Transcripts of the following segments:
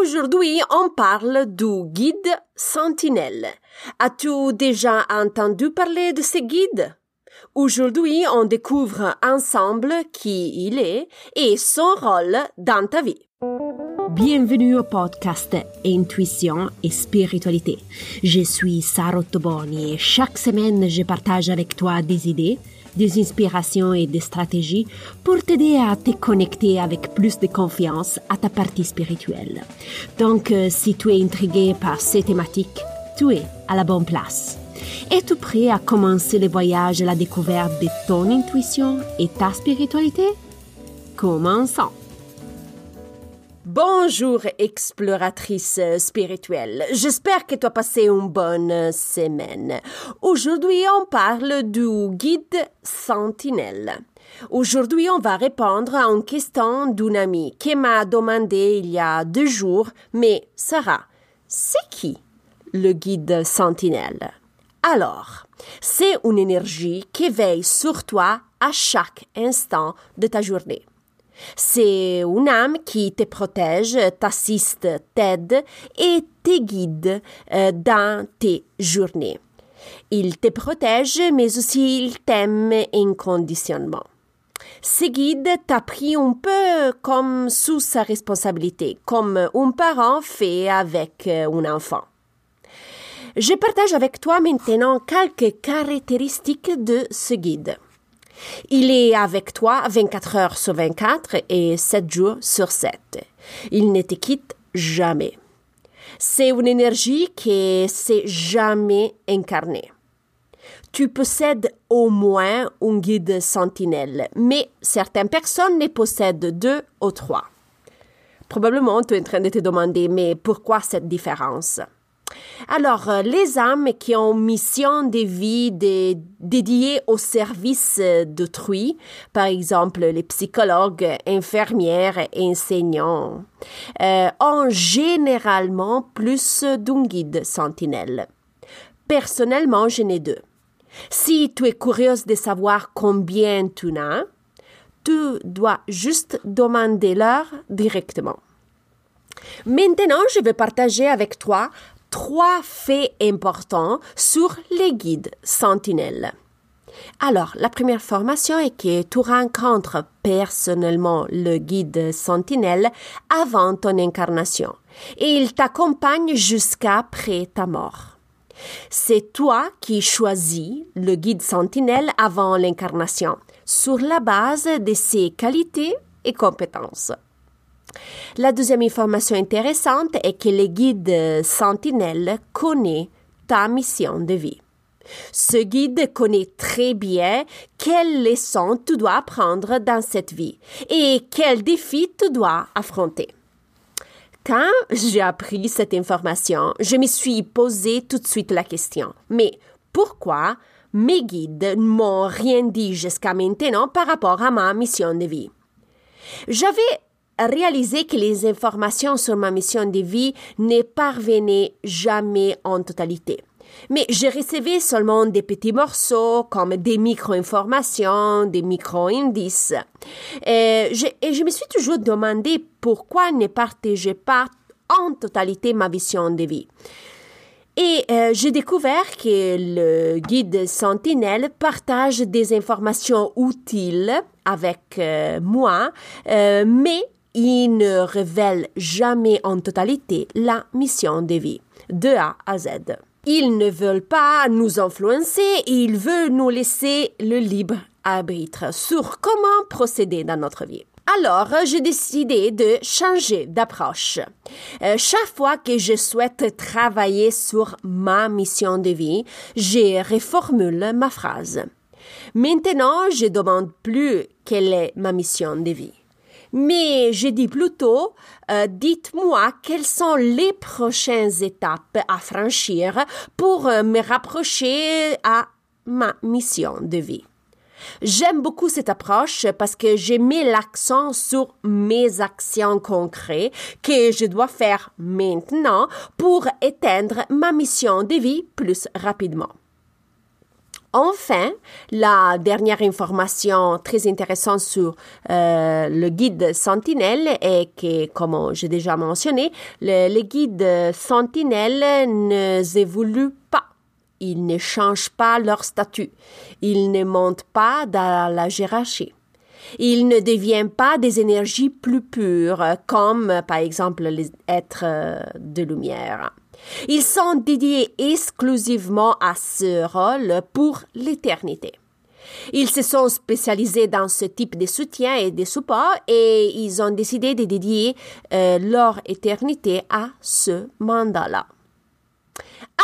Aujourd'hui, on parle du guide Sentinelle. As-tu déjà entendu parler de ce guide? Aujourd'hui, on découvre ensemble qui il est et son rôle dans ta vie. Bienvenue au podcast Intuition et Spiritualité. Je suis Sarah Toboni et chaque semaine, je partage avec toi des idées, des inspirations et des stratégies pour t'aider à te connecter avec plus de confiance à ta partie spirituelle. Donc, euh, si tu es intrigué par ces thématiques, tu es à la bonne place. Es-tu prêt à commencer le voyage à la découverte de ton intuition et ta spiritualité? Commençons! Bonjour exploratrice spirituelle. J'espère que tu as passé une bonne semaine. Aujourd'hui, on parle du guide Sentinelle. Aujourd'hui, on va répondre à une question d'une amie qui m'a demandé il y a deux jours, mais Sarah, c'est qui le guide Sentinelle? Alors, c'est une énergie qui veille sur toi à chaque instant de ta journée. C'est une âme qui te protège, t'assiste, t'aide et te guide euh, dans tes journées. Il te protège, mais aussi il t'aime inconditionnellement. Ce guide t'a pris un peu comme sous sa responsabilité, comme un parent fait avec euh, un enfant. Je partage avec toi maintenant quelques caractéristiques de ce guide. Il est avec toi 24 heures sur 24 et 7 jours sur 7. Il ne te quitte jamais. C'est une énergie qui s'est jamais incarnée. Tu possèdes au moins un guide sentinelle, mais certaines personnes ne possèdent deux ou trois. Probablement, tu es en train de te demander, mais pourquoi cette différence? Alors, euh, les âmes qui ont mission de vie dédiée au service d'autrui, par exemple les psychologues, infirmières, enseignants, euh, ont généralement plus d'un guide sentinelle. Personnellement, j'en ai deux. Si tu es curieuse de savoir combien tu as, tu dois juste demander leur directement. Maintenant, je vais partager avec toi trois faits importants sur les guides sentinelles. Alors, la première formation est que tu rencontres personnellement le guide sentinelle avant ton incarnation et il t'accompagne jusqu'après ta mort. C'est toi qui choisis le guide sentinelle avant l'incarnation sur la base de ses qualités et compétences. La deuxième information intéressante est que le guide Sentinelle connaît ta mission de vie. Ce guide connaît très bien quelles leçons tu dois apprendre dans cette vie et quels défis tu dois affronter. Quand j'ai appris cette information, je me suis posé tout de suite la question, mais pourquoi mes guides m'ont rien dit jusqu'à maintenant par rapport à ma mission de vie? J'avais réaliser que les informations sur ma mission de vie ne parvenaient jamais en totalité. Mais je recevais seulement des petits morceaux comme des micro-informations, des micro-indices. Et je, me suis toujours demandé pourquoi ne partageais pas en totalité ma vision de vie. Et euh, j'ai découvert que le guide Sentinelle partage des informations utiles avec euh, moi, euh, mais il ne révèle jamais en totalité la mission de vie, de A à Z. Ils ne veulent pas nous influencer, ils veulent nous laisser le libre arbitre sur comment procéder dans notre vie. Alors, j'ai décidé de changer d'approche. Euh, chaque fois que je souhaite travailler sur ma mission de vie, je reformule ma phrase. Maintenant, je demande plus quelle est ma mission de vie mais je dis plutôt, euh, dites-moi quelles sont les prochaines étapes à franchir pour euh, me rapprocher à ma mission de vie. J'aime beaucoup cette approche parce que j'ai mis l'accent sur mes actions concrètes que je dois faire maintenant pour éteindre ma mission de vie plus rapidement. Enfin, la dernière information très intéressante sur euh, le guide Sentinelle est que, comme j'ai déjà mentionné, le, les guides Sentinelle ne évoluent pas. Ils ne changent pas leur statut. Ils ne montent pas dans la hiérarchie. Ils ne deviennent pas des énergies plus pures, comme par exemple les êtres de lumière. Ils sont dédiés exclusivement à ce rôle pour l'éternité. Ils se sont spécialisés dans ce type de soutien et de support et ils ont décidé de dédier euh, leur éternité à ce mandat-là.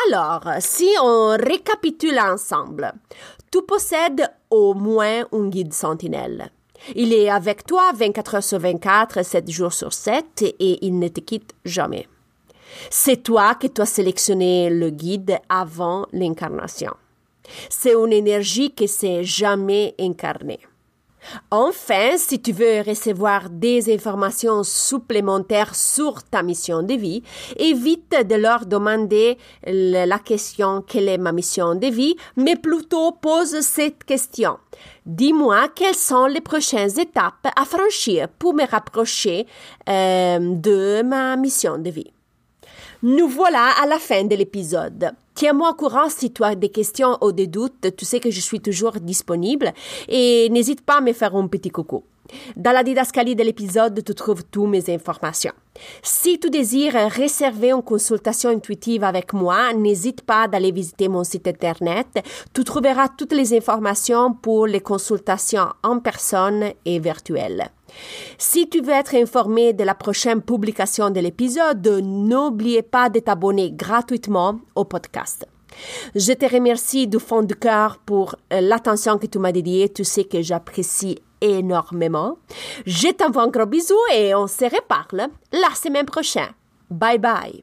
Alors, si on récapitule ensemble, tu possèdes au moins un guide sentinelle. Il est avec toi 24 heures sur 24, 7 jours sur 7 et il ne te quitte jamais. C'est toi qui dois sélectionner le guide avant l'incarnation. C'est une énergie qui s'est jamais incarnée. Enfin, si tu veux recevoir des informations supplémentaires sur ta mission de vie, évite de leur demander la question quelle est ma mission de vie, mais plutôt pose cette question. Dis-moi quelles sont les prochaines étapes à franchir pour me rapprocher euh, de ma mission de vie? Nous voilà à la fin de l'épisode. Tiens-moi au courant si tu as des questions ou des doutes. Tu sais que je suis toujours disponible et n'hésite pas à me faire un petit coucou. Dans la didascalie de l'épisode, tu trouves toutes mes informations. Si tu désires réserver une consultation intuitive avec moi, n'hésite pas d'aller visiter mon site internet. Tu trouveras toutes les informations pour les consultations en personne et virtuelles. Si tu veux être informé de la prochaine publication de l'épisode, n'oubliez pas de t'abonner gratuitement au podcast. Je te remercie du fond du cœur pour euh, l'attention que tu m'as dédiée. Tu sais que j'apprécie énormément. Je t'envoie un gros bisou et on se reparle la semaine prochaine. Bye bye.